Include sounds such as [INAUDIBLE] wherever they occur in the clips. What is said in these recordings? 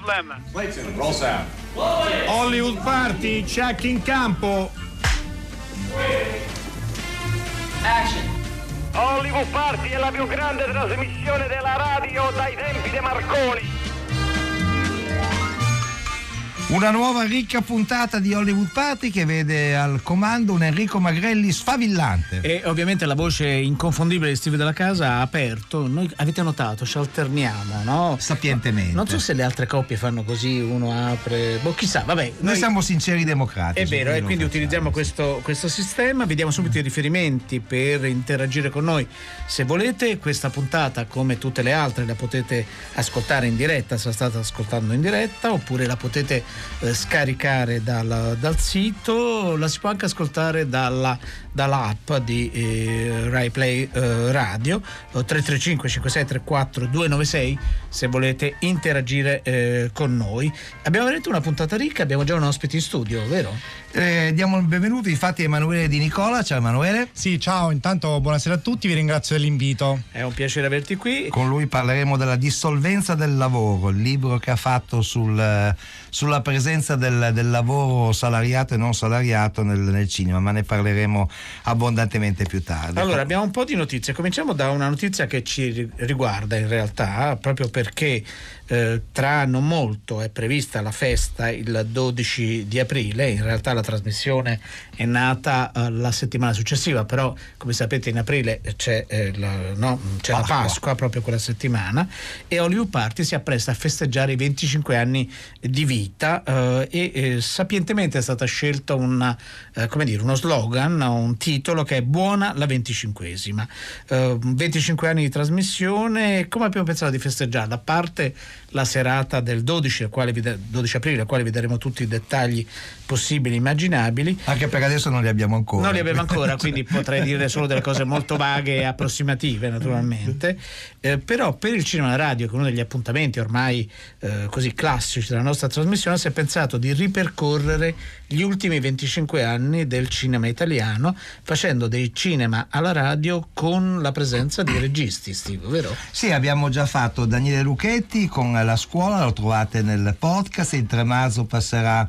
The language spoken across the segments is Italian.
Problem. Roll sound. Hollywood Party, check in campo. Action. Hollywood Party è la più grande trasmissione della radio dai tempi di Marconi. Una nuova ricca puntata di Hollywood Party che vede al comando un Enrico Magrelli sfavillante. E ovviamente la voce inconfondibile di Steve della Casa ha aperto. Noi avete notato, ci alterniamo, no? Sapientemente. Non so se le altre coppie fanno così, uno apre. Boh, chissà, vabbè. Noi, noi- siamo sinceri democratici. È vero, e quindi lo utilizziamo questo, questo sistema, vediamo subito i riferimenti per interagire con noi. Se volete, questa puntata, come tutte le altre, la potete ascoltare in diretta, se la state ascoltando in diretta, oppure la potete eh, scaricare dal, dal sito, la si può anche ascoltare dalla, dall'app di eh, Rai Play eh, Radio, eh, 335 5634 296 se volete interagire eh, con noi. Abbiamo veramente una puntata ricca, abbiamo già un ospite in studio, vero? Eh, diamo il benvenuto infatti a Emanuele Di Nicola. Ciao Emanuele. Sì, ciao, intanto buonasera a tutti, vi ringrazio dell'invito. È un piacere averti qui. Con lui parleremo della dissolvenza del lavoro, il libro che ha fatto sul, sulla presenza del, del lavoro salariato e non salariato nel, nel cinema, ma ne parleremo abbondantemente più tardi. Allora, abbiamo un po' di notizie. Cominciamo da una notizia che ci ri- riguarda in realtà, proprio perché eh, tra non molto è prevista la festa il 12 di aprile. In realtà la trasmissione è nata eh, la settimana successiva, però come sapete in aprile c'è, eh, la, no, c'è la Pasqua. Pasqua proprio quella settimana e Hollywood Party si appresta a festeggiare i 25 anni di vita eh, e eh, sapientemente è stata scelta una, eh, come dire, uno slogan, un titolo che è Buona la 25esima. Eh, 25 anni di trasmissione, come abbiamo pensato di festeggiarla? A parte la serata del 12, al quale vi da- 12 aprile, al quale vi daremo tutti i dettagli possibili immaginabili. Anche perché adesso non li abbiamo ancora. Non li abbiamo ancora, [LAUGHS] quindi potrei dire solo delle cose molto vaghe e approssimative, naturalmente. Eh, però per il cinema e la radio, che è uno degli appuntamenti ormai eh, così classici della nostra trasmissione, si è pensato di ripercorrere gli ultimi 25 anni del cinema italiano, facendo dei cinema alla radio con la presenza di registi, Steve, vero? Sì, abbiamo già fatto Daniele Lucchetti con la scuola, lo trovate nel podcast, il 3 marzo passerà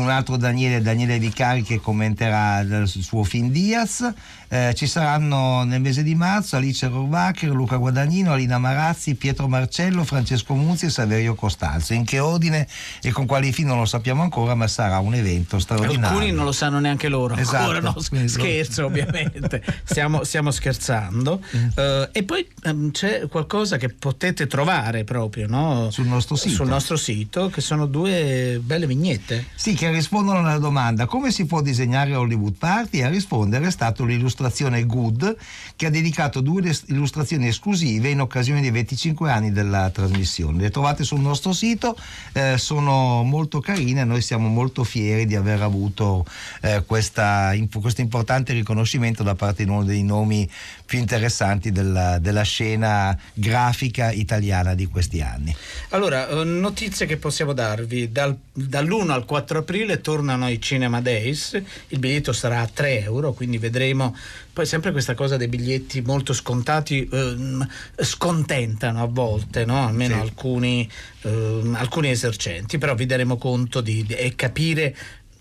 un altro Daniele, Daniele Vicari che commenterà il suo film Diaz, Eh, ci saranno nel mese di marzo Alice Rohrwacher, Luca Guadagnino, Alina Marazzi, Pietro Marcello, Francesco Muzzi e Saverio Costanzo. In che ordine e con quali film non lo sappiamo ancora, ma sarà un evento straordinario. Alcuni non lo sanno neanche loro Esatto. ancora, no? Scherzo ovviamente, [LAUGHS] stiamo, stiamo scherzando. Mm. Eh, e poi ehm, c'è qualcosa che potete trovare proprio no? Sul nostro sito. Sul nostro sito, che sono due belle vignette. Sì, che rispondono alla domanda come si può disegnare Hollywood Party? A rispondere è stato l'illustrazione Good che ha dedicato due illustrazioni esclusive in occasione dei 25 anni della trasmissione. Le trovate sul nostro sito, eh, sono molto carine, noi siamo molto fieri di aver avuto eh, questa- imp- questo importante riconoscimento da parte di uno dei nomi più interessanti della, della scena grafica italiana di questi anni. Allora, eh, notizie che possiamo darvi. Dal- dall'1 al 4 aprile tornano i Cinema Days, il biglietto sarà a 3 euro, quindi vedremo. Poi sempre questa cosa dei biglietti molto scontati ehm, scontentano a volte, no? almeno Sì. alcuni, ehm, alcuni esercenti, però vi daremo conto di, di- e capire.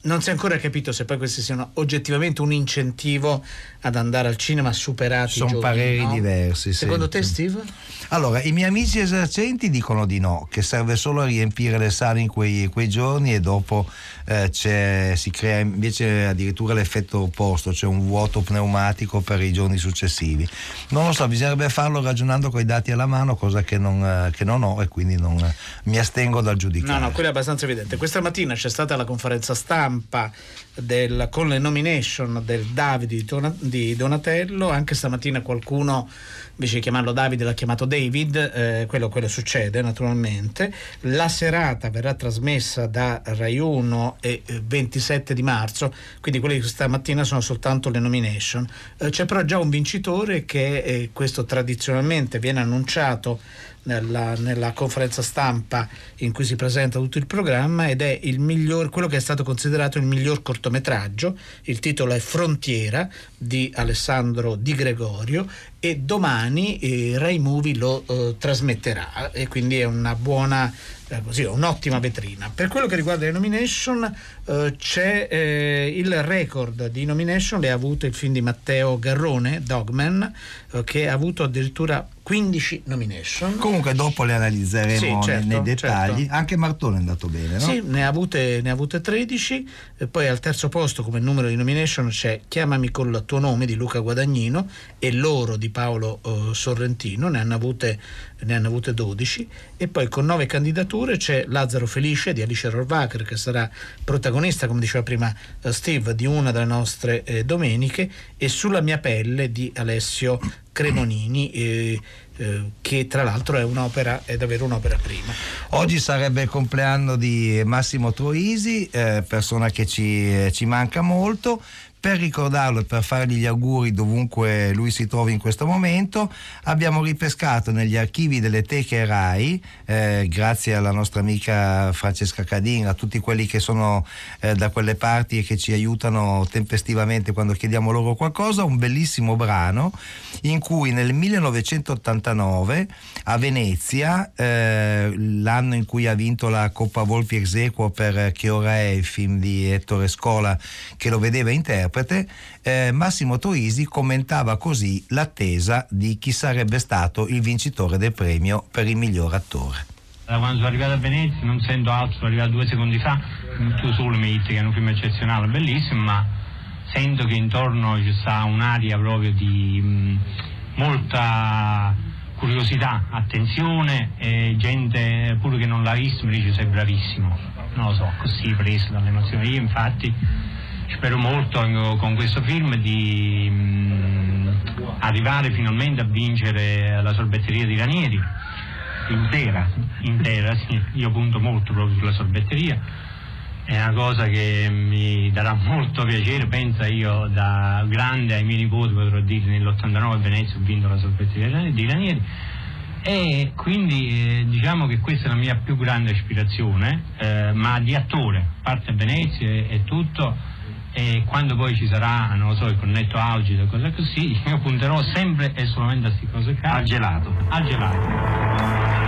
Non si è ancora capito se poi questi siano oggettivamente un incentivo ad andare al cinema superati Sono giovani, pareri no? diversi. Secondo te, Steve? Allora, i miei amici esercenti dicono di no, che serve solo a riempire le sale in quei, quei giorni e dopo eh, si crea invece addirittura l'effetto opposto, cioè un vuoto pneumatico per i giorni successivi. Non lo so, bisognerebbe farlo ragionando con i dati alla mano, cosa che non, eh, che non ho e quindi non, eh, mi astengo dal giudicare. No, no, quello è abbastanza evidente. Questa mattina c'è stata la conferenza stampa del- con le nomination del Davide di Donatello. Anche stamattina qualcuno, invece di chiamarlo Davide, l'ha chiamato David. eh, quello, quello succede naturalmente. La serata verrà trasmessa da Rai 1 e eh, 27 di marzo, quindi quelle di questa mattina sono soltanto le nomination. Eh, c'è però già un vincitore che eh, questo tradizionalmente viene annunciato nella, nella conferenza stampa in cui si presenta tutto il programma ed è il miglior, quello che è stato considerato il miglior cortometraggio. Il titolo è Frontiera di Alessandro Di Gregorio e domani eh, Rai Movie lo eh, trasmetterà e quindi è una buona eh, così, un'ottima vetrina. Per quello che riguarda le nomination, eh, c'è eh, il record di nomination, le ha avute il film di Matteo Garrone, Dogman, eh, che ha avuto addirittura 15 nomination. Comunque dopo le analizzeremo Sì, certo, nei dettagli. certo. Anche Martone è andato bene, no? Sì, ne ha, avute, ne ha avute 13, e poi al terzo posto come numero di nomination c'è Chiamami con il tuo nome di Luca Guadagnino e Loro di Paolo eh, Sorrentino, ne hanno, avute, ne hanno avute 12 e poi con nove candidature c'è Lazzaro Felice di Alice Rohrwacher che sarà protagonista, come diceva prima eh, Steve, di una delle nostre eh, domeniche e Sulla mia pelle di Alessio Cremonini. eh, eh, che tra l'altro è un'opera, è davvero un'opera prima. Oggi sarebbe il compleanno di Massimo Troisi, eh, persona che ci, eh, ci manca molto. Per ricordarlo e per fargli gli auguri dovunque lui si trovi in questo momento, abbiamo ripescato negli archivi delle teche RAI, eh, grazie alla nostra amica Francesca Cadin, a tutti quelli che sono eh, da quelle parti e che ci aiutano tempestivamente quando chiediamo loro qualcosa, un bellissimo brano in cui nel 1989 a Venezia, eh, l'anno in cui ha vinto la Coppa Volpi Exequo per Che ora è il film di Ettore Scola che lo vedeva interprete, eh, Massimo Troisi commentava così l'attesa di chi sarebbe stato il vincitore del premio per il miglior attore. Da quando sono arrivato a Venezia non sento altro, sono arrivato due secondi fa, tu solo mi dici che è un film eccezionale, bellissimo, ma sento che intorno ci sta un'aria proprio di mh, molta curiosità, attenzione e gente pure che non l'ha visto mi dice sei bravissimo, non lo so, così preso dall'emozione. Io infatti spero molto eh, con questo film di mh, arrivare finalmente a vincere la sorbetteria di Ranieri. Intera, intera, sì. io punto molto proprio sulla sorbetteria, è una cosa che mi darà molto piacere, pensa io da grande ai miei nipoti potrò dire nell'89 a Venezia ho vinto la sorbetteria di Ranieri. E quindi eh, diciamo che questa è la mia più grande ispirazione, eh, ma di attore, parte a Venezia e tutto, e quando poi ci sarà, non lo so, il connetto algido e cose così, [LAUGHS] io punterò sempre e solamente a queste cose qua. Al gelato. Al gelato.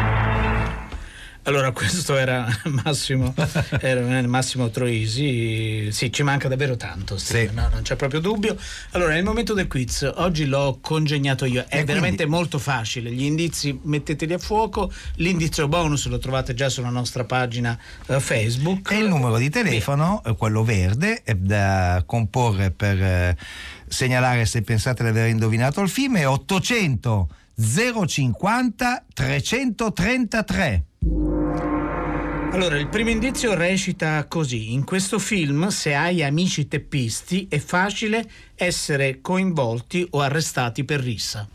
Allora, questo era [LAUGHS] Massimo, era Massimo Troisi. Sì, ci manca davvero tanto, Sì. no, non c'è proprio dubbio. Allora, è il momento del quiz. Oggi l'ho congegnato io. È E veramente quindi- molto facile. Gli indizi metteteli a fuoco. L'indizio bonus lo trovate già sulla nostra pagina eh, Facebook. E il numero di telefono, eh, quello verde, è da comporre per eh, segnalare se pensate di aver indovinato il film, è 800 050 333. Allora, il primo indizio recita così: In questo film, se hai amici teppisti, è facile essere coinvolti o arrestati per rissa.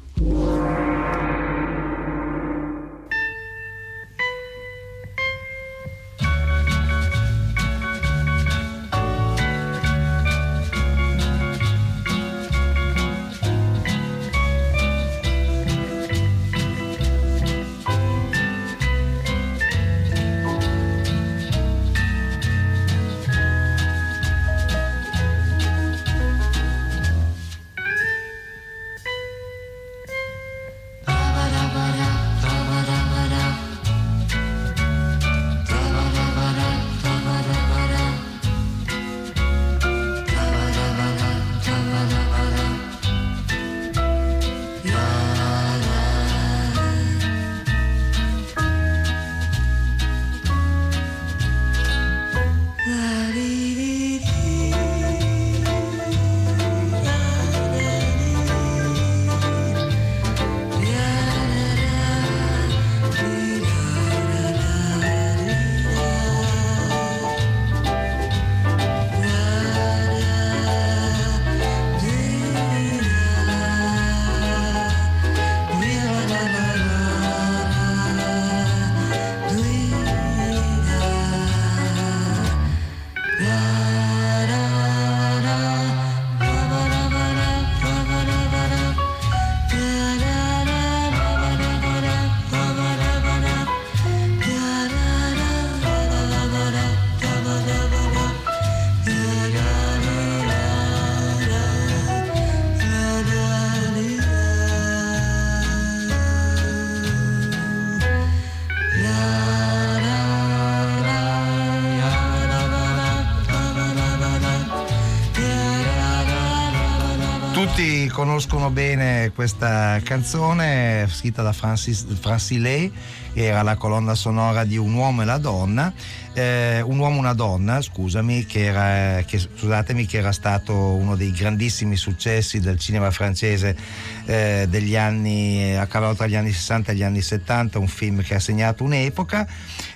Conoscono bene questa canzone scritta da Francis, Francillet, era la colonna sonora di Un uomo e la donna, eh, Un uomo e una donna, scusami, che era, che, scusatemi, che era stato uno dei grandissimi successi del cinema francese eh, degli anni, a cavallo tra gli anni 60 e gli anni 70, un film che ha segnato un'epoca.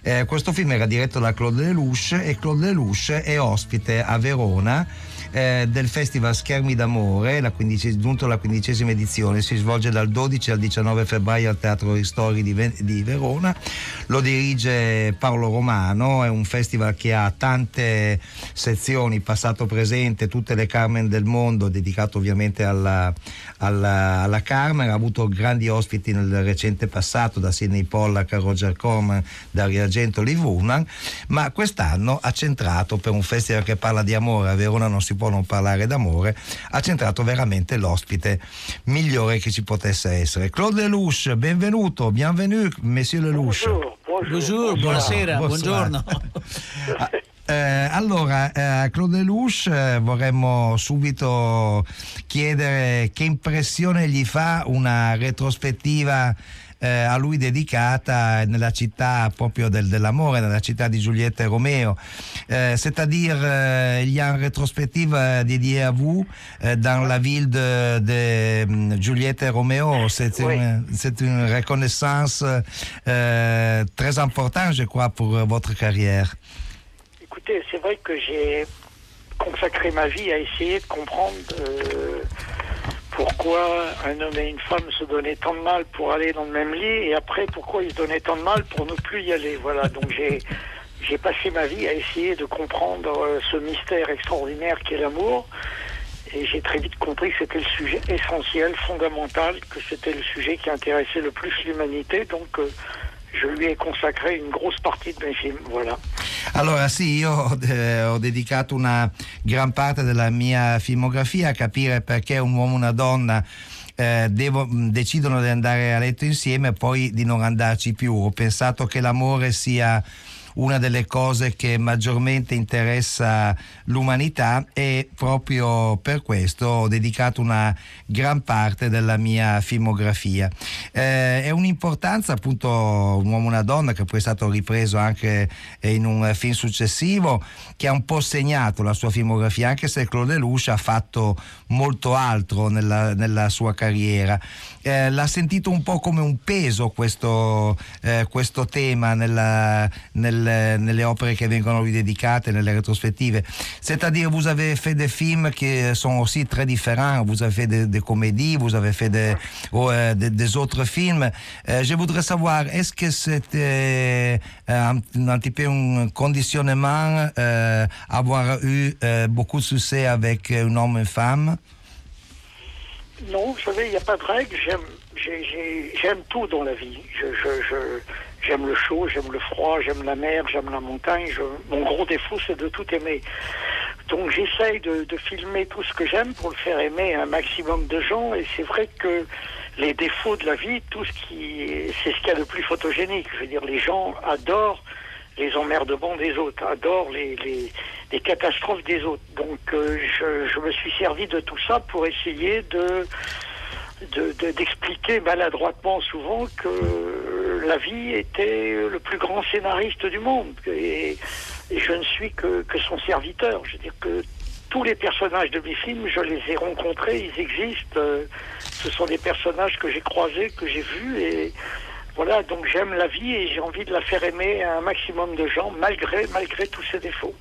Eh, questo film era diretto da Claude Lelouch e Claude Lelouch è ospite a Verona eh, del Festival Schermi d'Amore, la giunto alla quindicesima edizione, si svolge dal 12 al 19 febbraio al Teatro Ristori di, di Verona, lo dirige Paolo Romano, è un festival che ha tante sezioni, passato presente, tutte le Carmen del mondo, dedicato ovviamente alla, alla, alla Carmen, ha avuto grandi ospiti nel recente passato, da Sidney Pollack a Roger Corman, Dario Argento, Liv Ullman, ma quest'anno ha centrato per un festival che parla di amore, a Verona non si può non parlare d'amore, ha centrato veramente l'ospite migliore che ci potesse essere. Claude Lelouch, benvenuto, bienvenue, Monsieur Lelouch. Bonjour, bonjour, buonasera, buongiorno. [LAUGHS] Eh, allora, eh, a Claude Lelouch eh, vorremmo subito chiedere che impressione gli fa una retrospettiva eh, a lui dedicata nella città proprio del, dell'amore, nella città di Giulietta e Romeo. Euh, c'est-à-dire, euh, il y a une rétrospective euh, dédiée à vous dans la ville de, de Juliette et Roméo. C'est Oui. une, une reconnaissance très importante, je crois, pour euh, votre carrière. Écoutez, c'est vrai que j'ai consacré ma vie à essayer de comprendre euh, pourquoi un homme et une femme se donnaient tant de mal pour aller dans le même lit et après pourquoi ils se donnaient tant de mal pour ne plus y aller. Voilà, donc j'ai j'ai passé ma vie à essayer de comprendre euh, ce mystère extraordinaire qu'est l'amour. Et j'ai très vite compris que c'était le sujet essentiel, fondamental, que c'était le sujet qui intéressait le plus l'humanité. Donc euh, je lui ai consacré une grosse partie de mes films. Voilà. Allora sì, io ho, eh, ho dedicato una gran parte della mia filmografia a capire perché un uomo e una donna eh, devo- decidono di andare a letto insieme e poi di non andarci più. Ho pensato che l'amore sia una delle cose che maggiormente interessa l'umanità e proprio per questo ho dedicato una gran parte della mia filmografia. Eh, è un'importanza appunto un uomo e una donna che poi è stato ripreso anche eh, in un film successivo che ha un po' segnato la sua filmografia anche se Claude Lelouch ha fatto molto altro nella, nella sua carriera. Eh, l'ha sentito un po' come un peso questo, eh, questo tema nella- nel- nelle opere che vengono ridedicate, nelle rétrospectives. C'est-à-dire, vous avez fait des films qui sont aussi très différents. Vous avez fait des, comédies, vous avez fait des, oh, euh, autres films. Euh, je voudrais savoir, est-ce que c'était euh, un, un petit peu un conditionnement avoir eu beaucoup de succès avec un homme et une femme? Non, vous savez, il n'y a pas de règle. J'aime, j'ai- j'ai- j'aime tout dans la vie. Je- j'aime le chaud, j'aime le froid, j'aime la mer, j'aime la montagne. Je- mon gros défaut, c'est de tout aimer. Donc j'essaye de, de filmer tout ce que j'aime pour le faire aimer un maximum de gens. Et c'est vrai que les défauts de la vie, tout ce qui, c'est ce qu'il y a de plus photogénique. Je veux dire, les gens adorent les emmerdements des autres, adorent les, les, les catastrophes des autres. Donc euh, je, je me suis servi de tout ça pour essayer de de- de- d'expliquer maladroitement souvent que la vie était le plus grand scénariste du monde et, je ne suis que, que son serviteur. Je veux dire que tous les personnages de mes films, je les ai rencontrés, ils existent. euh, ce sont des personnages que j'ai croisés, que j'ai vus et voilà. Donc j'aime la vie et j'ai envie de la faire aimer à un maximum de gens malgré malgré tous ses défauts.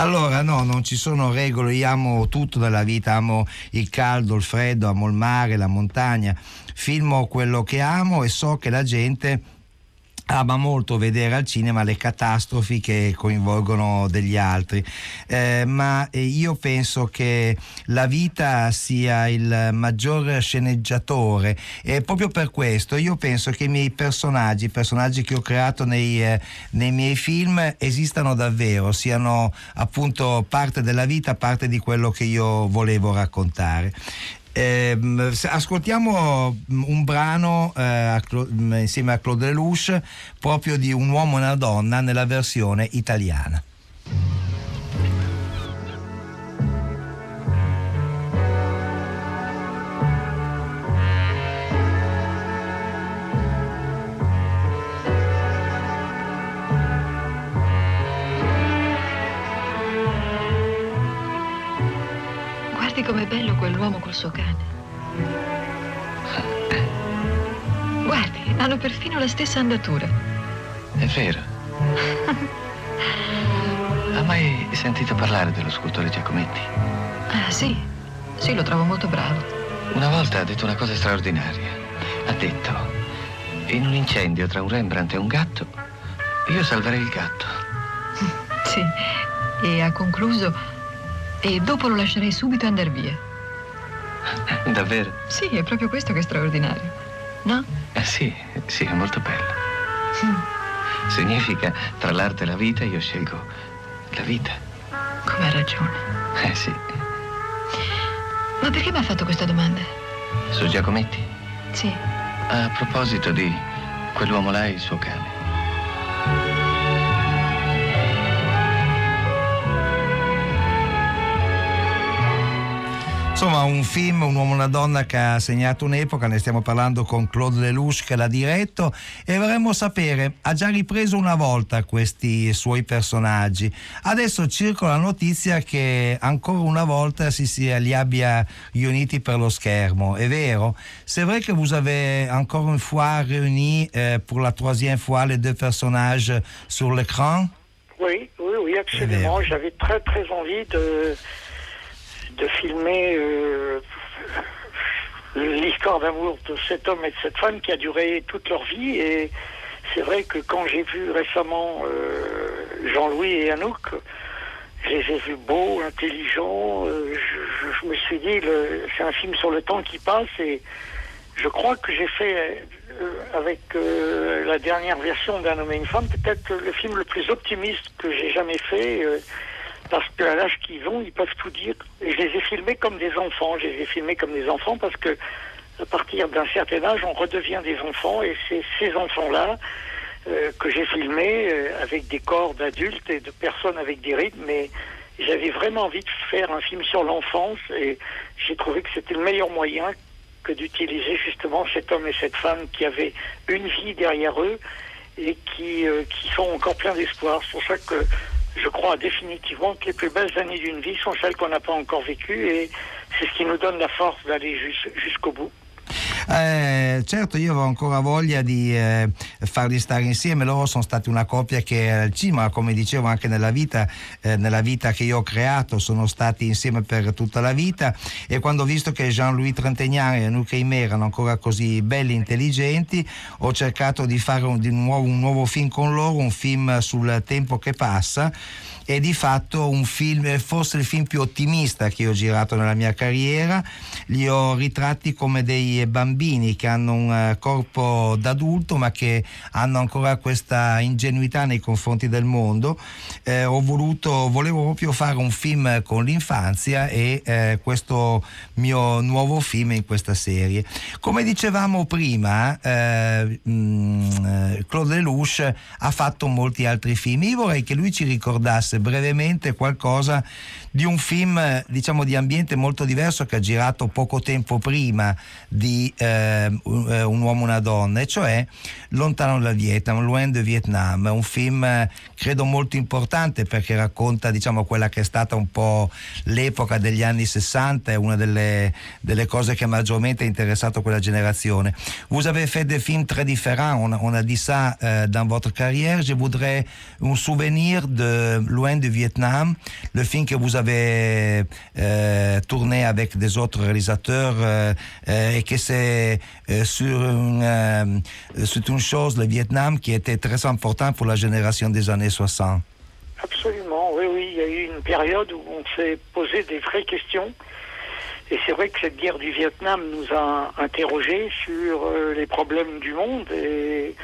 Allora no, non ci sono regole, io amo tutto nella vita, amo il caldo, il freddo, amo il mare, la montagna, filmo quello che amo e so che la gente ama molto vedere al cinema le catastrofi che coinvolgono degli altri, Eh, ma eh, io penso che la vita sia il maggior sceneggiatore e proprio per questo io penso che i miei personaggi, i personaggi che ho creato nei, eh, nei miei film esistano davvero, siano appunto parte della vita, parte di quello che io volevo raccontare. Se- ascoltiamo mm, un brano eh, mm, insieme a Claude Lelouch proprio di Un uomo e una donna nella versione italiana. Com'è bello quell'uomo col suo cane. Guardi, hanno perfino la stessa andatura. È vero. Ha mai sentito parlare dello scultore Giacometti? Ah, sì. Sì, lo trovo molto bravo. Una volta ha detto una cosa straordinaria. Ha detto, in un incendio tra un Rembrandt e un gatto, io salverei il gatto. Sì. E ha concluso, e dopo lo lascerei subito andare via. [LAUGHS] Davvero? Sì, è proprio questo che è straordinario. No? Eh sì, sì, è molto bello. Significa, tra l'arte e la vita, io scelgo la vita. Come ha ragione. [LAUGHS] Eh sì. Ma perché mi ha fatto questa domanda? Su Giacometti? Sì. A proposito di quell'uomo là e il suo cane. Insomma, un film, un uomo e una donna che ha segnato un'epoca, ne stiamo parlando con Claude Lelouch che l'ha diretto e vorremmo sapere, ha già ripreso una volta questi suoi personaggi, adesso circola la notizia che ancora una volta si, si li abbia riuniti per lo schermo, è vero? C'est vrai que vous avez encore une fois réuni euh, pour la troisième fois les deux personnages sur l'écran Oui, oui, oui, absolument. J'avais très, très envie de, de filmer euh, l'histoire d'amour de cet homme et de cette femme qui a duré toute leur vie. Et c'est vrai que quand j'ai vu récemment euh, Jean-Louis et Anouk, je les ai vus beaux, intelligents. euh, je, je- me suis dit, c'est un film sur le temps qui passe et je crois que j'ai fait avec la dernière version d'un homme et une femme peut-être le film le plus optimiste que j'ai jamais fait parce qu'à l'âge qu'ils ont, ils peuvent tout dire. Et je les ai filmés comme des enfants. Je les ai filmés comme des enfants parce que à partir d'un certain âge, on redevient des enfants et c'est ces enfants-là euh, que j'ai filmés euh, avec des corps d'adultes et de personnes avec des rythmes. Mais j'avais vraiment envie de faire un film sur l'enfance et j'ai trouvé que c'était le meilleur moyen que d'utiliser justement cet homme et cette femme qui avaient une vie derrière eux et qui, euh, qui sont encore pleins d'espoir. C'est pour ça que je crois définitivement que les plus belles années d'une vie sont celles qu'on n'a pas encore vécues et c'est ce qui nous donne la force d'aller jus- jusqu'au bout. Eh, certo, io avevo ancora voglia di eh, farli stare insieme. Loro sono stati una coppia che al cinema, come dicevo anche nella vita, eh, nella vita che io ho creato, sono stati insieme per tutta la vita. E quando ho visto che Jean-Louis Trintignant e Anouk Aimé erano ancora così belli e intelligenti, ho cercato di fare un, di nuovo, un nuovo film con loro, un film sul tempo che passa e di fatto un film, forse il film più ottimista che ho girato nella mia carriera. Li ho ritratti come dei bambini che hanno un eh, corpo d'adulto ma che hanno ancora questa ingenuità nei confronti del mondo. Eh, ho voluto, volevo proprio fare un film con l'infanzia e eh, questo mio nuovo film in questa serie. Come dicevamo prima, eh, mh, eh, Claude Lelouch ha fatto molti altri film. Io vorrei che lui ci ricordasse brevemente qualcosa di un film, diciamo, di ambiente molto diverso che ha girato poco tempo prima di eh, un uomo e una donna, e cioè Lontano dal Vietnam, Loin de Vietnam, un film credo molto importante perché racconta diciamo, quella che è stata un po' l'epoca degli anni 60, è una delle, delle cose che maggiormente ha interessato quella génération. Vous avez fait des films très différents, on on a dit ça euh, dans votre carrière. Je voudrais un souvenir de Loin du Vietnam, le film que vous avez euh, tourné avec des autres réalisateurs euh, euh, et que c'est sur, une, une chose, le Vietnam, qui était très important pour la génération des années 60. Absolument, oui, oui. Il y a eu une période où on s'est posé des vraies questions. Et c'est vrai que cette guerre du Vietnam nous a interrogés sur les problèmes du monde. Et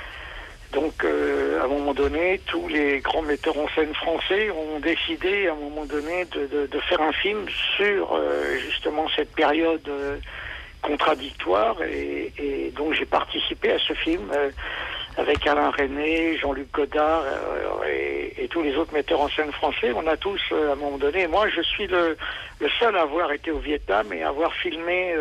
donc, euh, à un moment donné, tous les grands metteurs en scène français ont décidé, à un moment donné, de, faire un film sur euh, justement cette période euh, contradictoire. Et, donc, j'ai participé à ce film. avec Alain René, Jean-Luc Godard et, tous les autres metteurs en scène français. On a tous, à un moment donné, moi je suis le, le seul à avoir été au Vietnam et à avoir filmé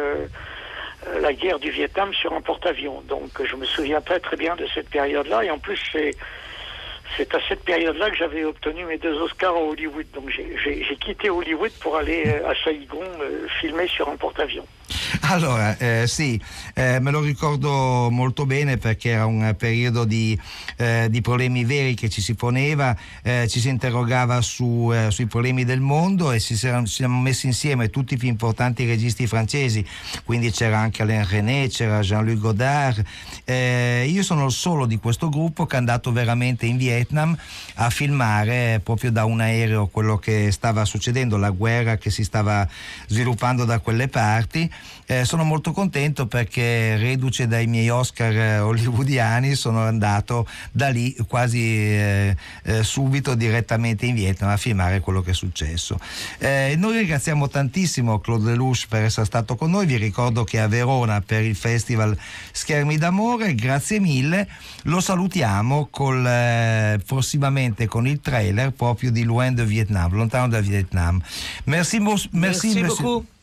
la guerre du Vietnam sur un porte-avions. Donc je me souviens très très bien de cette période-là et en plus c'est à cette période-là que j'avais obtenu mes deux Oscars à Hollywood. Donc j'ai quitté Hollywood pour aller euh, à Saigon euh, filmer sur un porte-avions. Allora, eh, sì, eh, me lo ricordo molto bene perché era un periodo di, eh, di problemi veri che ci si poneva, eh, ci si interrogava su, eh, sui problemi del mondo e ci ci siamo messi insieme tutti i più importanti registi francesi, quindi c'era anche Alain René, c'era Jean-Luc Godard. Eh, io sono il solo di questo gruppo che è andato veramente in Vietnam a filmare proprio da un aereo quello che stava succedendo, la guerra che si stava sviluppando da quelle parti. Eh, sono molto contento perché reduce dai miei Oscar eh, hollywoodiani sono andato da lì quasi eh, eh, subito direttamente in Vietnam a filmare quello che è successo. Eh, noi ringraziamo tantissimo Claude Lelouch per essere stato con noi, vi ricordo che è a Verona per il festival Schermi d'amore, grazie mille, lo salutiamo col, eh, prossimamente con il trailer proprio di Loin de Vietnam, lontano dal Vietnam. Merci, merci, Merci monsieur- beaucoup.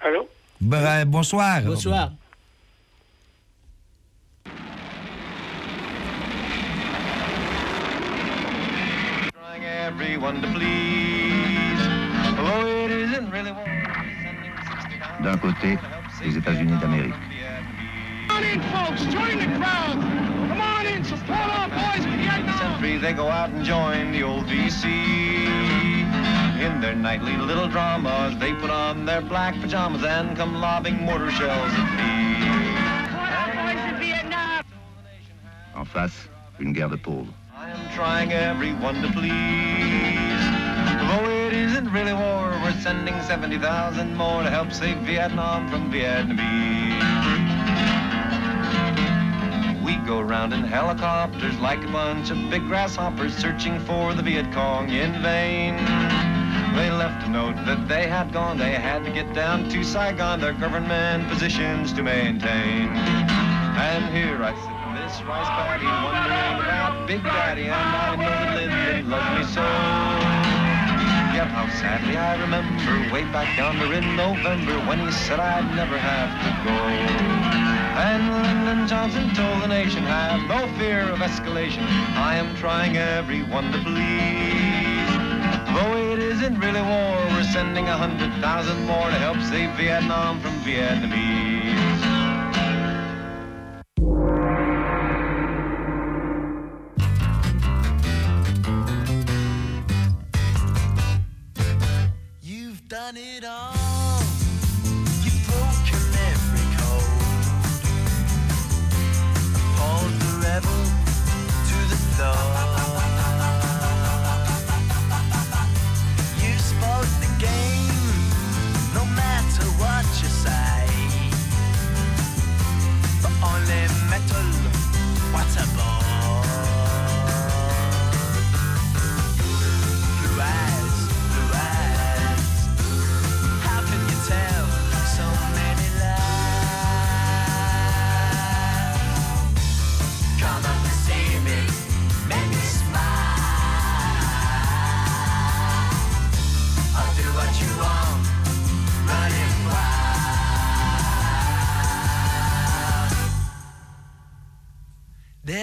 Allô? Ben, bonsoir. Bonsoir. Oh, D'un côté, les États-Unis d'Amérique. Come on in, folks, join the crowd! Come on in, support our boys in Vietnam! In their nightly little dramas, they put on their black pajamas and come lobbing mortar shells at me. Boys in Vietnam. En face, une guerre de pauvres. I am trying everyone to please. Although it isn't really war, we're sending 70,000 more to help save Vietnam from Vietnamese. We go round in helicopters like a bunch of big grasshoppers searching for the Viet Cong in vain. They left a note that they had gone, they had to get down to Saigon, their government positions to maintain. And here I sit in this rice paddy wondering about Big Daddy, and I know that Lyndon loves me so. How sadly I remember way back yonder in November when he said I'd never have to go. And Lyndon Johnson told the nation, have no fear of escalation. I am trying everyone to please. Sending a hundred thousand more to help save Vietnam from Vietnamese.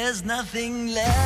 There's nothing left,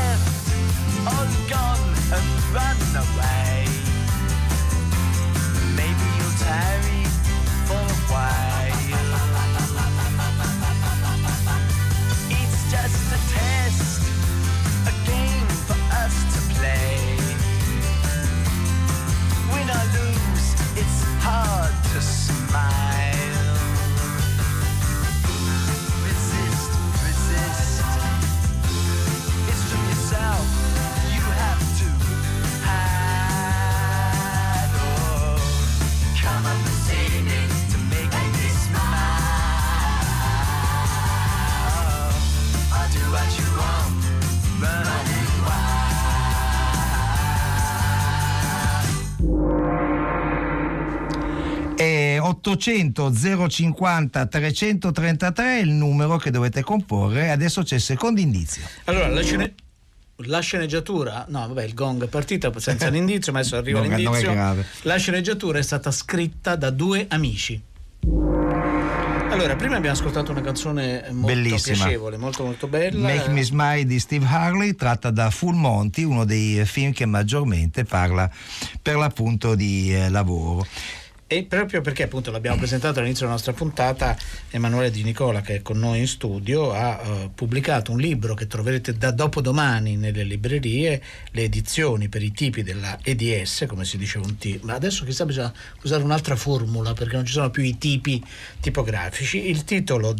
800 050 333 è il numero che dovete comporre. Adesso c'è il secondo indizio. Allora, la, scene- la sceneggiatura, no, vabbè, il gong è partita senza [LAUGHS] l'indizio, ma adesso arriva Non non l'indizio. grave. La sceneggiatura è stata scritta da due amici. Allora, Allora, prima abbiamo ascoltato una canzone molto Bellissima. piacevole, molto molto bella. Make Me Smile di Steve Harley, tratta da Full Monty, uno dei film che maggiormente parla per l'appunto di eh, lavoro. E proprio perché appunto l'abbiamo presentato all'inizio della nostra puntata, Emanuele Di Nicola, che è con noi in studio, ha eh, pubblicato un libro che troverete da dopodomani nelle librerie, le edizioni per i tipi della EDS, come si dice un T, ma adesso chissà bisogna usare un'altra formula perché non ci sono più i tipi tipografici. Il titolo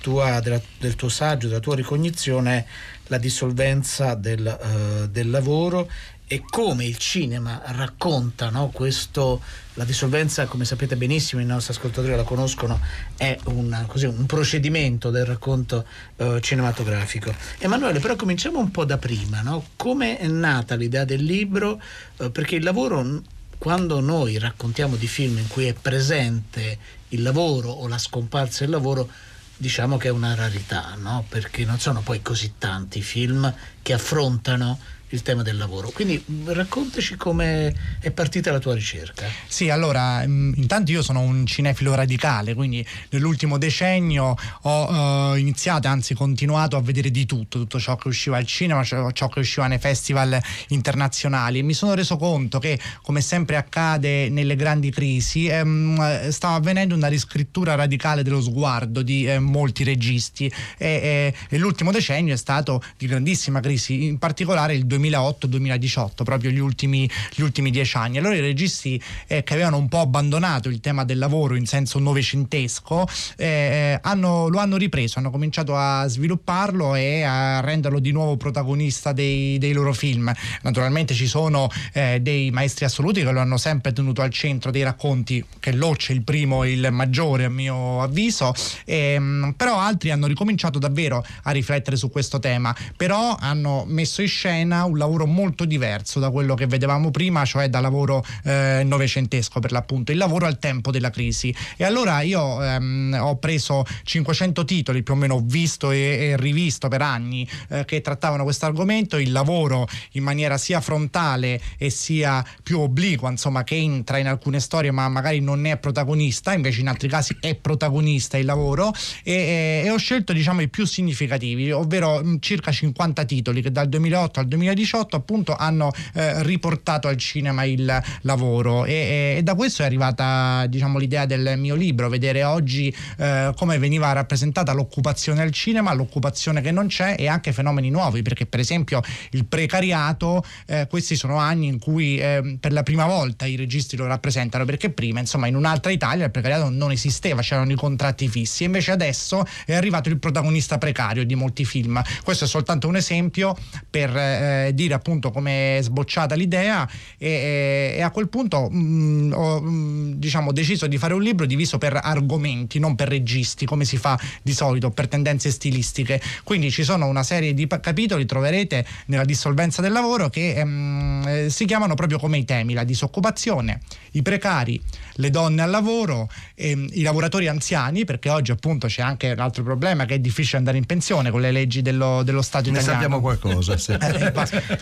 tua- della- del tuo saggio, della tua ricognizione è La dissolvenza del, eh, del lavoro e come il cinema racconta no, questo, la dissolvenza, come sapete benissimo, i nostri ascoltatori la conoscono, è un, così, un procedimento del racconto eh, cinematografico. Emanuele, però cominciamo un po' da prima, no? come è nata l'idea del libro? Eh, perché il lavoro, quando noi raccontiamo di film in cui è presente il lavoro o la scomparsa del lavoro, diciamo che è una rarità, no? perché non sono poi così tanti film che affrontano il tema del lavoro. Quindi mh, raccontaci come è partita la tua ricerca. Sì, allora, mm, intanto io sono un cinefilo radicale, quindi nell'ultimo decennio ho eh, iniziato, anzi continuato a vedere di tutto, tutto ciò che usciva al cinema, ciò, che usciva nei festival internazionali e mi sono reso conto che, come sempre accade nelle grandi crisi, ehm, stava avvenendo una riscrittura radicale dello sguardo di eh, molti registi e, e- e l'ultimo decennio è stato di grandissima crisi, in particolare il 2008-2018, proprio gli ultimi, gli ultimi dieci anni. Allora i registi eh, che avevano un po' abbandonato il tema del lavoro in senso novecentesco eh, hanno- lo hanno ripreso, hanno cominciato a svilupparlo e a renderlo di nuovo protagonista dei, dei loro film. Naturalmente ci sono eh, dei maestri assoluti che lo hanno sempre tenuto al centro dei racconti, che Loce è il primo, il maggiore a mio avviso, ehm, però altri hanno ricominciato davvero a riflettere su questo tema, però hanno messo in scena un lavoro molto diverso da quello che vedevamo prima, cioè da lavoro eh, novecentesco per l'appunto, il lavoro al tempo della crisi. E allora io ehm, ho preso 500 titoli più o meno, visto e, e rivisto per anni eh, che trattavano questo argomento, il lavoro in maniera sia frontale e sia più obliqua, insomma, che entra in alcune storie ma magari non è protagonista, invece in altri casi è protagonista il lavoro e, e- e ho scelto diciamo i più significativi, ovvero mh, circa 50 titoli che dal 2008 al 2018 appunto hanno eh, riportato al cinema il lavoro e, e- e da questo è arrivata diciamo l'idea del mio libro, vedere oggi eh, come veniva rappresentata l'occupazione al cinema, l'occupazione che non c'è e anche fenomeni nuovi, perché per esempio il precariato, eh, questi sono anni in cui eh, per la prima volta i registi lo rappresentano, perché prima insomma in un'altra Italia il precariato non esisteva, c'erano i contratti fissi, invece adesso è arrivato il protagonista precario di molti film. Questo è soltanto un esempio per dire appunto come è sbocciata l'idea e, e- a quel punto mh, ho mh, diciamo deciso di fare un libro diviso per argomenti, non per registi, come si fa di solito, per tendenze stilistiche. Quindi ci sono una serie di capitoli, troverete nella dissolvenza del lavoro, che ehm, eh, si chiamano proprio come i temi, la disoccupazione, i precari, le donne al lavoro, ehm, i lavoratori anziani, perché oggi appunto c'è anche un altro problema che è difficile andare in pensione con le leggi dello, dello Stato Ne italiano. sappiamo qualcosa. sì. [LAUGHS] Eh,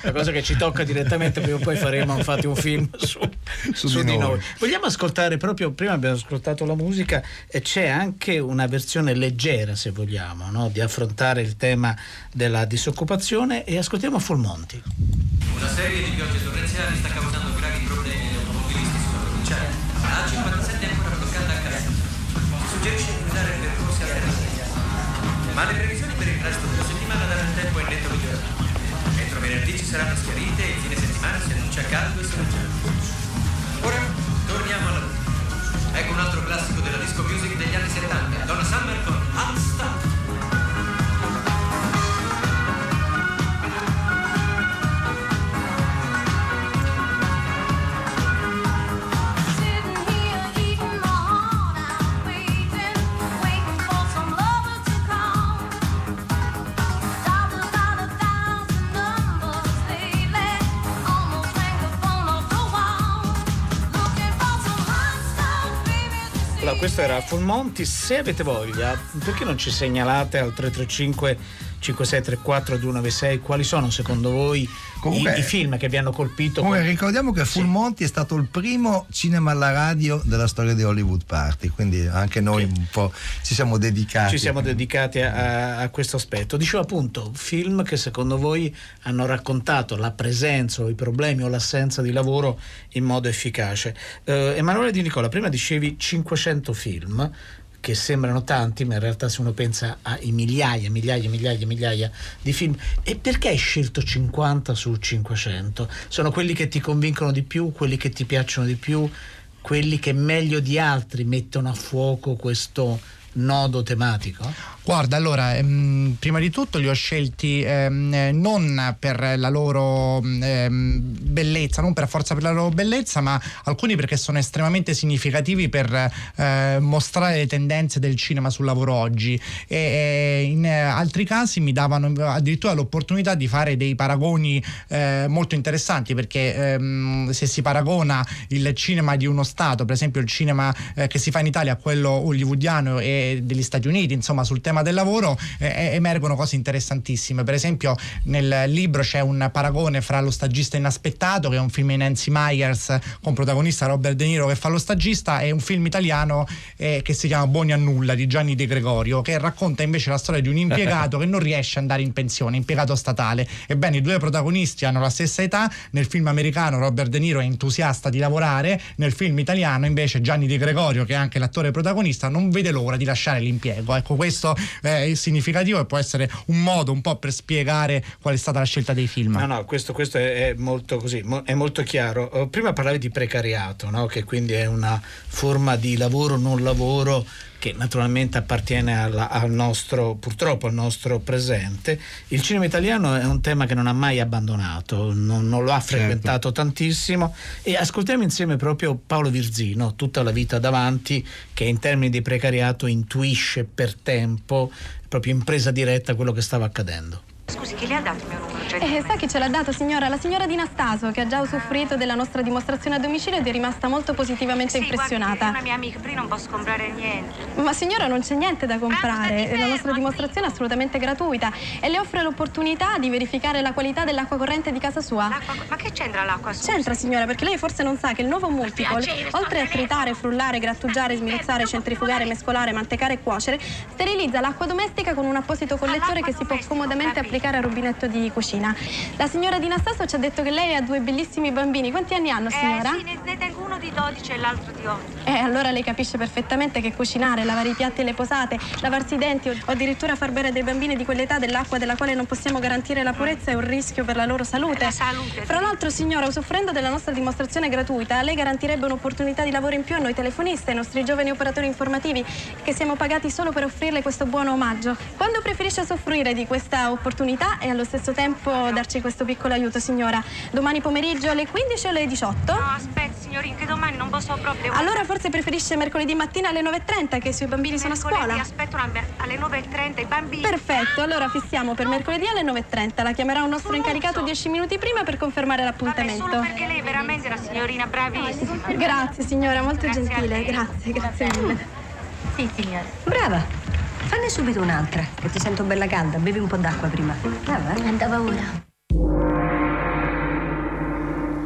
Una cosa che ci tocca direttamente, prima o poi faremo infatti un film [LAUGHS] su, Su su di di noi. noi. Vogliamo ascoltare proprio, prima abbiamo ascoltato la musica e c'è anche una versione leggera, se vogliamo, no? di affrontare il tema della disoccupazione e ascoltiamo Full Monty. Una serie di piogge torrenziali sta causando suggerisce di guidare percorsi alternativi. Ma le previsioni per il resto della settimana il tempo in netto miglioramento. Entro venerdì ci saranno schiarite e il fine settimana si annuncia caldo e soleggiato. Ora torniamo alla musica. Ecco un altro classico della disco music degli anni 70, Donna Summer con Unstuck. Allora, questo era Full Monty. Se avete voglia, perché non ci segnalate al 335 5634 296 quali sono secondo voi Comunque- i, i film che vi hanno colpito? Comunque ricordiamo che Full Monty è stato il primo cinema alla radio della storia di Hollywood Party, quindi anche noi un po' ci siamo dedicati. Ci siamo dedicati a, a questo aspetto. Dicevo appunto, film che secondo voi hanno raccontato la presenza o i problemi o l'assenza di lavoro in modo efficace. Eh, Emanuele Di Nicola, prima dicevi 500 film che sembrano tanti, ma in realtà se uno pensa ai migliaia, migliaia, migliaia, migliaia di film, e perché hai scelto 50 su 500? Sono quelli che ti convincono di più, quelli che ti piacciono di più, quelli che meglio di altri mettono a fuoco questo nodo tematico? Guarda, allora, ehm, prima di tutto li ho scelti ehm, eh, non per la loro ehm, bellezza, non per forza per la loro bellezza, ma alcuni perché sono estremamente significativi per eh, mostrare le tendenze del cinema sul lavoro oggi. E, e in eh, altri casi mi davano addirittura l'opportunità di fare dei paragoni eh, molto interessanti, perché ehm, se si paragona il cinema di uno Stato, per esempio il cinema eh, che si fa in Italia a quello hollywoodiano e degli Stati Uniti, insomma, sul tema del lavoro eh, emergono cose interessantissime. Per esempio, nel libro c'è un paragone fra Lo stagista inaspettato, che è un film di Nancy Myers con protagonista Robert De Niro che fa lo stagista, e un film italiano eh, che si chiama Buoni a nulla di Gianni De Gregorio, che racconta invece la storia di un impiegato [LAUGHS] che non riesce ad andare in pensione, impiegato statale. Ebbene, i due protagonisti hanno la stessa età. Nel film americano Robert De Niro è entusiasta di lavorare, nel film italiano invece Gianni De Gregorio, che è anche l'attore protagonista, non vede l'ora di lasciare l'impiego. Ecco, questo è significativo e può essere un modo un po' per spiegare qual è stata la scelta dei film. No, no, questo, questo è, molto così, è molto chiaro. Eh, Prima parlavi di precariato, no? che quindi è una forma di lavoro non lavoro che naturalmente appartiene alla- al nostro, purtroppo al nostro presente. Il cinema italiano è un tema che non ha mai abbandonato, non, non lo ha frequentato tantissimo e ascoltiamo insieme proprio Paolo Virzino, tutta la vita davanti, che in termini di precariato intuisce per tempo, proprio in presa diretta quello che stava accadendo. Scusi, chi le ha dato il mio numero? Eh, sa chi ce l'ha dato signora? La signora Di Nastaso che ha già usufruito della nostra dimostrazione a domicilio ed è rimasta molto positivamente Sì, impressionata. guardi, è una mia amica, io non posso comprare niente. Ma signora non c'è niente da comprare, stai la nostra dimostrazione è assolutamente gratuita e le offre l'opportunità di verificare la qualità dell'acqua corrente di casa sua. Ma che c'entra l'acqua? C'entra signora perché lei forse non sa che il nuovo multiple, piacere, oltre a tritare, frullare, grattugiare, smilizzare, centrifugare, mescolare, mantecare e cuocere, sterilizza l'acqua domestica con un apposito collettore che si può comodamente applicare al rubinetto di cucina. La signora Di Nastaso ci ha detto che lei ha due bellissimi bambini. Quanti anni hanno signora? Eh, sì, ne, ne tengo uno di 12 e l'altro di 8. Eh, allora lei capisce perfettamente che cucinare, lavare i piatti e le posate, lavarsi i denti o o addirittura far bere dei bambini di quell'età dell'acqua della quale non possiamo garantire la purezza è un rischio per la loro salute. La salute, Fra l'altro, signora, usufruendo della nostra dimostrazione gratuita, lei garantirebbe un'opportunità di lavoro in più a noi telefonisti, ai nostri giovani operatori informativi, che siamo pagati solo per offrirle questo buono omaggio. Quando preferisce soffrire di questa opportunità e allo stesso tempo darci questo piccolo aiuto, signora? Domani pomeriggio alle 15 o alle 18? No, aspetti, signorina, che domani non posso proprio. Allora forse preferisce mercoledì mattina alle 9.30 che i suoi bambini sono a Mercoledì, scuola? Aspetta una, alle 9.30 i bambini. Perfetto, allora fissiamo per mercoledì alle 9.30. La chiamerà un nostro incaricato 10 minuti prima per confermare Vabbè, l'appuntamento. solo perché lei è veramente una signorina bravissima. Grazie signora, molto Grazie gentile. Grazie, grazie mille. Sì, signore. Brava. Fanne subito un'altra, che ti sento bella calda. Bevi un po' d'acqua prima. Brava, eh? Andava ora.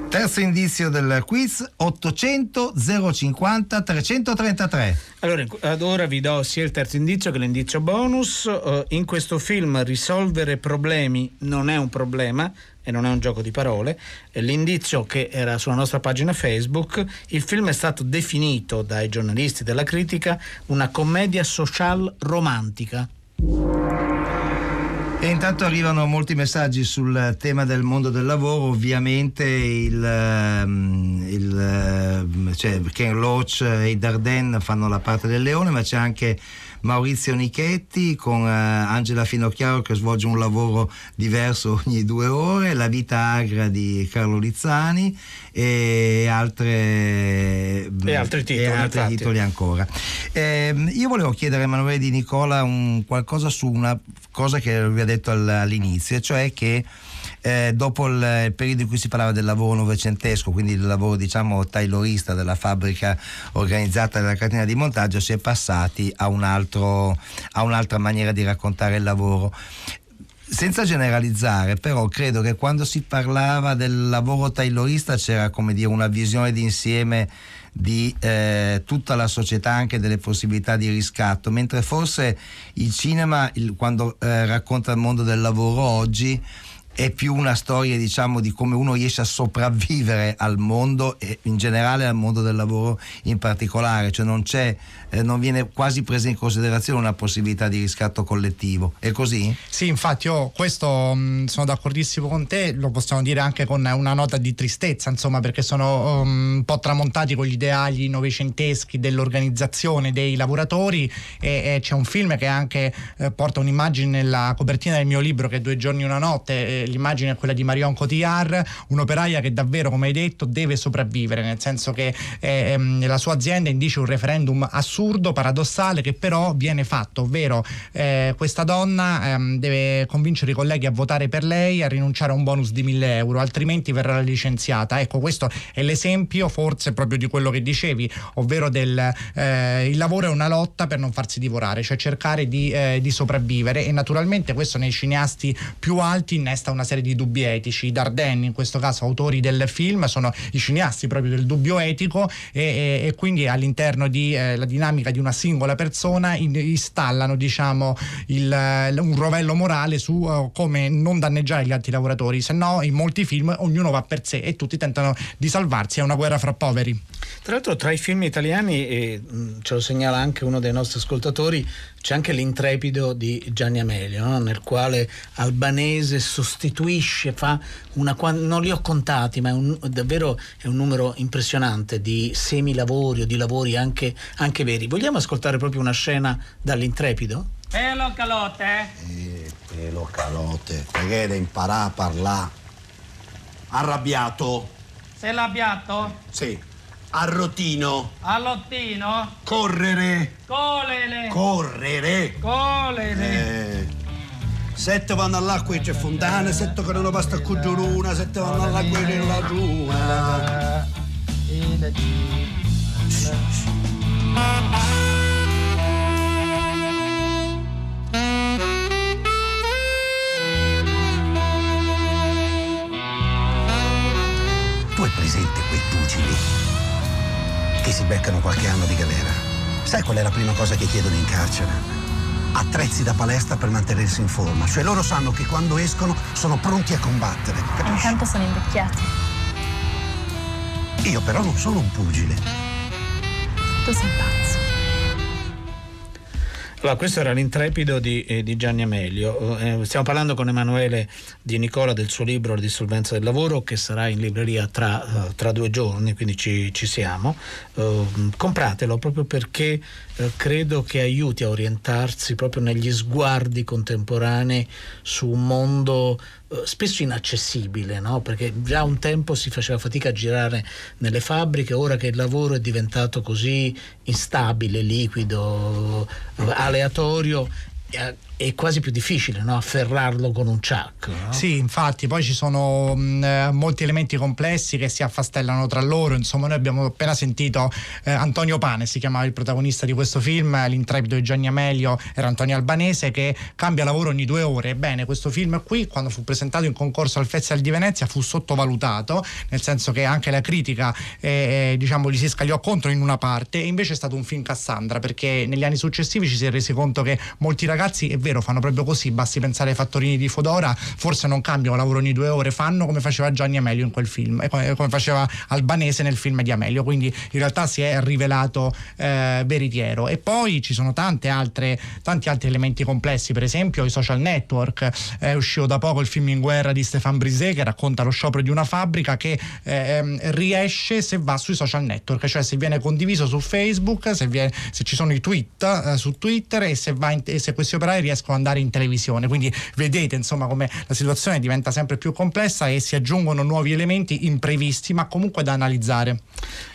Terzo indizio del quiz 800 050 333. Allora, ad ora vi do sia il terzo indizio che l'indizio bonus. Eh, in questo film risolvere problemi non è un problema e non è un gioco di parole. Eh, L'indizio che era sulla nostra pagina Facebook, il film è stato definito dai giornalisti della critica una commedia social romantica. E intanto arrivano molti messaggi sul tema del mondo del lavoro, ovviamente il, ehm, il, ehm, cioè Ken Loach e i Darden fanno la parte del leone, ma c'è anche Maurizio Nichetti con eh, Angela Finocchiaro che svolge un lavoro diverso ogni due ore, La vita agra di Carlo Lizzani e, altre, E altri titoli, e altri titoli ancora. Ehm, io volevo chiedere a Emanuele Di Nicola un, qualcosa su una cosa che vi ha detto all- all'inizio, cioè che eh, dopo il, il periodo in cui si parlava del lavoro novecentesco, quindi il lavoro diciamo taylorista della fabbrica organizzata della catena di montaggio, si è passati a, un altro, a un'altra maniera di raccontare il lavoro. senza generalizzare, però credo che quando si parlava del lavoro taylorista c'era come dire una visione d'insieme di eh, tutta la società, anche delle possibilità di riscatto, mentre forse il cinema, il- quando eh, racconta il mondo del lavoro oggi, è più una storia diciamo di come uno riesce a sopravvivere al mondo e in generale al mondo del lavoro in particolare, cioè non c'è, eh, non viene quasi presa in considerazione una possibilità di riscatto collettivo. È così? Sì, infatti io questo mh, sono d'accordissimo con te, lo possiamo dire anche con una nota di tristezza, insomma, perché sono um, un po' tramontati con gli ideali novecenteschi dell'organizzazione dei lavoratori e, e c'è un film che anche eh, porta un'immagine nella copertina del mio libro che è Due giorni e una notte, eh, l'immagine è quella di Marion Cotillard, un'operaia che davvero, come hai detto, deve sopravvivere, nel senso che eh, ehm, la sua azienda indice un referendum assurdo, paradossale, che però viene fatto, ovvero eh, questa donna ehm, deve convincere i colleghi a votare per lei, a rinunciare a un bonus di 1000 euro, altrimenti verrà licenziata. Ecco, questo è l'esempio forse proprio di quello che dicevi, ovvero del eh, il lavoro è una lotta per non farsi divorare, cioè cercare di, eh, di sopravvivere e naturalmente questo nei cineasti più alti innesta una serie di dubbi etici. I Dardenne, in questo caso autori del film, sono i cineasti proprio del dubbio etico e, e- e quindi all'interno della dinamica di una singola persona in- installano diciamo il- un rovello morale su eh, come non danneggiare gli altri lavoratori, se no in molti film ognuno va per sé e tutti tentano di salvarsi, è una guerra fra poveri. Tra l'altro tra i film italiani, e ce lo segnala anche uno dei nostri ascoltatori, c'è anche l'intrepido di Gianni Amelio, no? nel quale Albanese sostituisce, fa una, non li ho contati, ma è un- davvero è un numero impressionante di semilavori o di lavori anche, anche veri. Vogliamo ascoltare proprio una scena dall'intrepido? Pelo calote. Pelo calote, perché deve imparare a parlare. Arrabbiato, Se l'abbiato. sì. Arrotino, Allottino. correre, Colele. correre. Colele. Eh, sette vanno all'acqua e c'è fontana, sette che non basta a sette vanno all'acqua e c'è la giuna. Tu hai presente quei pugili che si beccano qualche anno di galera? Sai qual è la prima cosa che chiedono in carcere? Attrezzi da palestra per mantenersi in forma. Cioè loro sanno che quando escono sono pronti a combattere. Capisci? Intanto sono invecchiati. Io però non sono un pugile. Tu sei pazzo. Allora, questo era l'intrepido di, eh, di Gianni Amelio. Eh, stiamo parlando con Emanuele Di Nicola del suo libro La dissolvenza del lavoro che sarà in libreria tra, eh, tra due giorni, quindi ci, ci siamo. Eh, compratelo proprio perché eh, credo che aiuti a orientarsi proprio negli sguardi contemporanei su un mondo spesso inaccessibile, no? perché già un tempo si faceva fatica a girare nelle fabbriche, ora che il lavoro è diventato così instabile, liquido, eh, aleatorio, eh, è quasi più difficile no? afferrarlo con un chuck. no? Sì, infatti, poi ci sono mh, eh, molti elementi complessi che si affastellano tra loro. Insomma, noi abbiamo appena sentito eh, Antonio Pane, si chiamava il protagonista di questo film, eh, l'intrepido di Gianni Amelio era Antonio Albanese che cambia lavoro ogni due ore. Ebbene, questo film qui, quando fu presentato in concorso al Festival di Venezia, fu sottovalutato, nel senso che anche la critica eh, eh, diciamo, gli si scagliò contro in una parte, e invece è stato un film Cassandra, perché negli anni successivi ci si è resi conto che molti ragazzi, è vero, fanno proprio così, basti pensare ai fattorini di Fodora, forse non cambiano lavoro ogni due ore, fanno come faceva Gianni Amelio in quel film, come, faceva Albanese nel film di Amelio, quindi in realtà si è rivelato eh, veritiero. E poi ci sono tante altre, tanti altri elementi complessi, per esempio i social network, è uscito da poco il film In guerra di Stéphane Brisé che racconta lo sciopero di una fabbrica che ehm, riesce se va sui social network, cioè se viene condiviso su Facebook, se, viene- se ci sono i tweet eh, su Twitter e se, in- e se questi operai riescono ad andare in televisione. Quindi vedete insomma come la situazione diventa sempre più complessa e si aggiungono nuovi elementi imprevisti ma comunque da analizzare.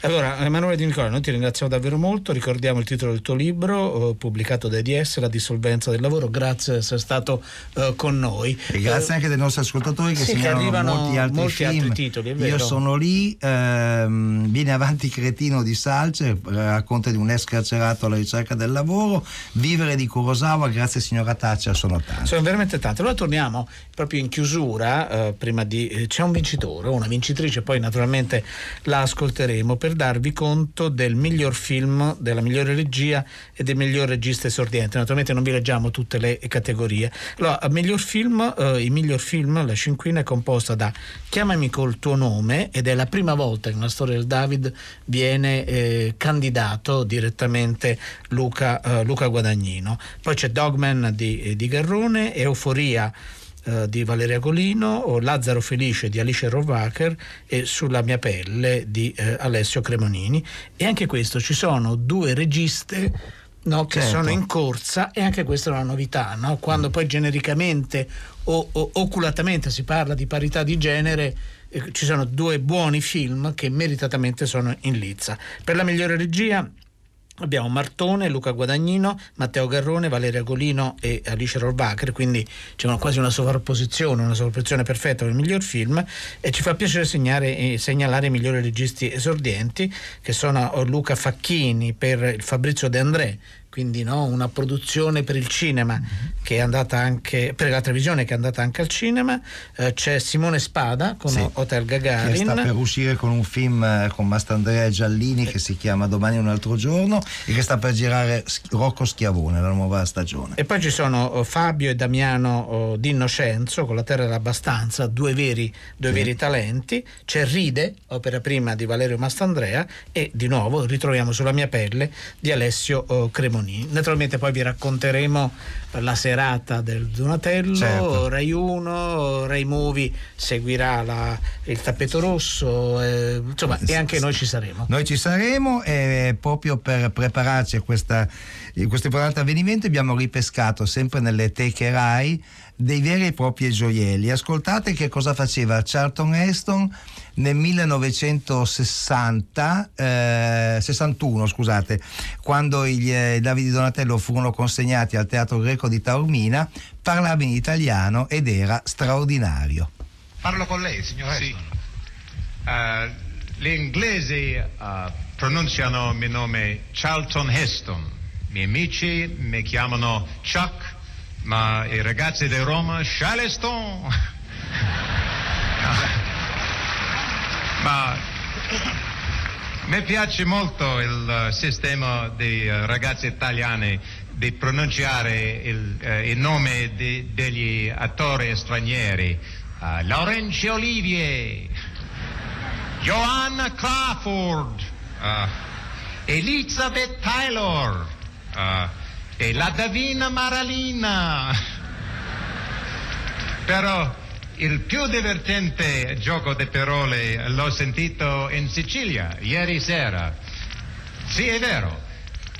Allora, Emanuele Di Nicola, noi ti ringraziamo davvero molto. Ricordiamo il titolo del tuo libro, eh, pubblicato da EDS, La dissolvenza del lavoro. Grazie di essere stato eh, con noi. E grazie anche dei nostri ascoltatori che Sì, segnalano arrivano molti altri molti film. altri titoli, è vero. Io sono lì, ehm, viene avanti Cretino di Salce, racconta di un ex carcerato alla ricerca del lavoro, Vivere di Kurosawa, grazie signora parataccia sono tanti. Sono veramente tante. Allora torniamo proprio in chiusura, eh, prima di... eh, c'è un vincitore una vincitrice, poi naturalmente la ascolteremo per darvi conto del miglior film, della migliore regia e del miglior regista esordiente. Naturalmente non vi leggiamo tutte le categorie. Allora, miglior film, eh, il miglior film, la cinquina è composta da Chiamami col tuo nome ed è la prima volta che una storia del David viene eh, candidato direttamente Luca, eh, Luca Guadagnino. Poi c'è Dogman di, di Garrone, Euforia eh, di Valeria Golino, o Lazzaro Felice di Alice Rovacher e Sulla mia pelle di eh, Alessio Cremonini. E anche questo ci sono due registe no, che Certo. sono in corsa e anche questa è una novità. no? Quando poi genericamente o, o oculatamente si parla di parità di genere. eh, Ci sono due buoni film che meritatamente sono in lizza. Per la migliore regia Abbiamo Martone, Luca Guadagnino, Matteo Garrone, Valeria Golino e Alice Rohrwacher, quindi c'è una- quasi una sovrapposizione, una sovrapposizione perfetta per il miglior film e ci fa piacere segnare- segnalare i migliori registi esordienti che sono Luca Facchini per il Fabrizio De André, quindi no, una produzione per il cinema che è andata anche per la televisione che è andata anche al cinema, Eh, c'è Simone Spada con Sì. Hotel Che Gagarin. sta per uscire con un film eh, con Mastandrea Giallini che si chiama Domani è un altro giorno e che sta per girare Rocco Schiavone, la nuova stagione. E poi ci sono oh, Fabio e Damiano oh, D'Innocenzo con La Terra dell'Abbastanza, due veri, due veri talenti. C'è Ride, opera prima di Valerio Mastandrea, e di nuovo ritroviamo sulla mia pelle di Alessio oh, Cremonini. Naturalmente poi vi racconteremo la serata del Donatello, Certo. Rai 1, Rai Movie seguirà la- il tappeto rosso, eh, insomma, e anche noi ci saremo. Noi ci saremo e proprio per prepararci a questa, a questo importante avvenimento abbiamo ripescato sempre nelle teche Rai dei veri e propri gioielli. Ascoltate che cosa faceva Charlton Heston nel 1960, eh, 61 scusate, quando i eh, Davide Donatello furono consegnati al Teatro Greco di Taormina, parlava in italiano ed era straordinario. Parlo con lei, signor Heston. Eh, gli inglesi eh, pronunciano il mio nome Charlton Heston. I miei amici mi chiamano Chuck, ma i ragazzi di Roma Charleston. [LAUGHS] ma mi piace molto il eh, sistema dei eh, ragazzi italiani di pronunciare il, eh, il nome di- degli attori stranieri. Uh, Laurence Olivier, Joanna Crawford, uh, Elizabeth Taylor uh, e la Davina Maralina. Però il più divertente gioco di parole l'ho sentito in Sicilia ieri sera. Sì, è vero.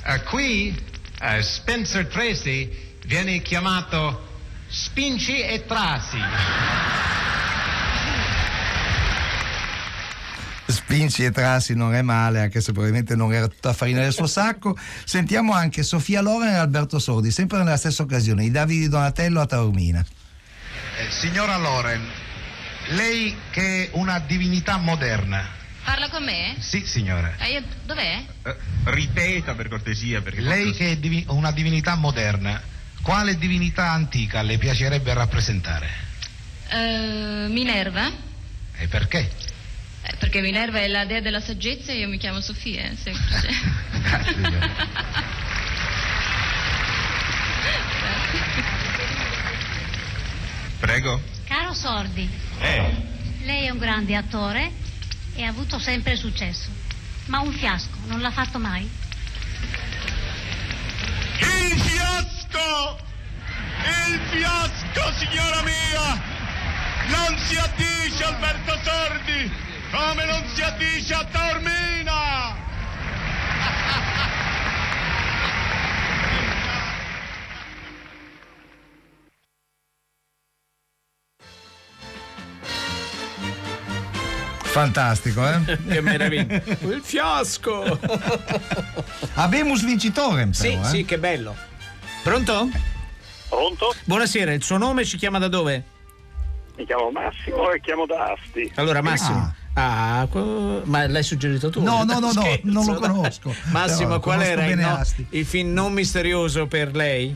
Eh, qui eh, Spencer Tracy viene chiamato Spinci e Trasi. Spinci e Trassi non è male, anche se probabilmente non era tutta farina del suo sacco. Sentiamo anche Sofia Loren e Alberto Sordi, sempre nella stessa occasione, i Davide Donatello a Taormina. Eh, signora Loren, lei che è una divinità moderna. Parla con me? Sì, signora. Eh, io- dov'è? ripeta per cortesia perché lei che è divi- una divinità moderna, quale divinità antica le piacerebbe rappresentare? Eh, Minerva? E perché? Eh, perché Minerva è la dea della saggezza e io mi chiamo Sofia, semplice. [LAUGHS] [LAUGHS] Grazie, signora. Prego. Caro Sordi, Eh, lei è un grande attore e ha avuto sempre successo, ma un fiasco non l'ha fatto mai? Il fiasco! Il fiasco, signora mia! Non si addice Alberto Sordi! Come non si addice a Taormina! [LAUGHS] Fantastico, eh? [LAUGHS] che meraviglia. [LAUGHS] Il fiasco! [LAUGHS] Abemus vincitorem, Sì, però, eh? sì, che bello. Pronto? Pronto? Buonasera, il suo nome ci chiama da dove? Mi chiamo Massimo e chiamo da Asti. Allora, Massimo. Ah, que- ma l'hai suggerito tu? No, no, no, no, non lo conosco. Massimo, Però qual conosco era il, no- il film non misterioso per lei?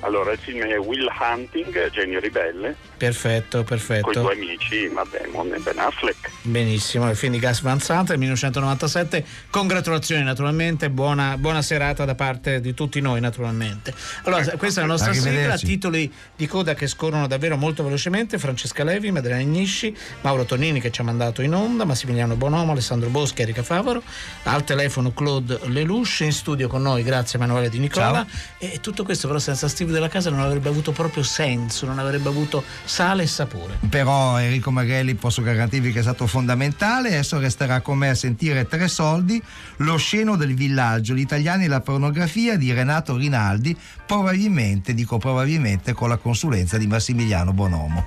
Allora, il film è Will Hunting, Genio Ribelle, Perfetto, con i perfetto. due amici, Matt Damon e Ben Affleck. Benissimo, il film di Gas Van Sant del 1997. Congratulazioni naturalmente, buona, buona serata da parte di tutti noi naturalmente. Allora, questa è la nostra sigla, titoli di coda che scorrono davvero molto velocemente. Francesca Levi, Madeleine Agnisci, Mauro Tonini che ci ha mandato in onda, Massimiliano Bonomo, Alessandro Boschi, Erika Favaro, al telefono Claude Lelouch, in studio con noi, grazie Emanuele Di Nicola. E tutto questo però senza Steve della casa non avrebbe avuto proprio senso, non avrebbe avuto sale e sapore. Però Enrico Maghelli posso garantirvi che è stato fondamentale. Adesso resterà con me a sentire Tre Soldi, Lo sceno del villaggio, gli italiani e la pornografia di Renato Rinaldi, probabilmente, dico probabilmente, con la consulenza di Massimiliano Bonomo.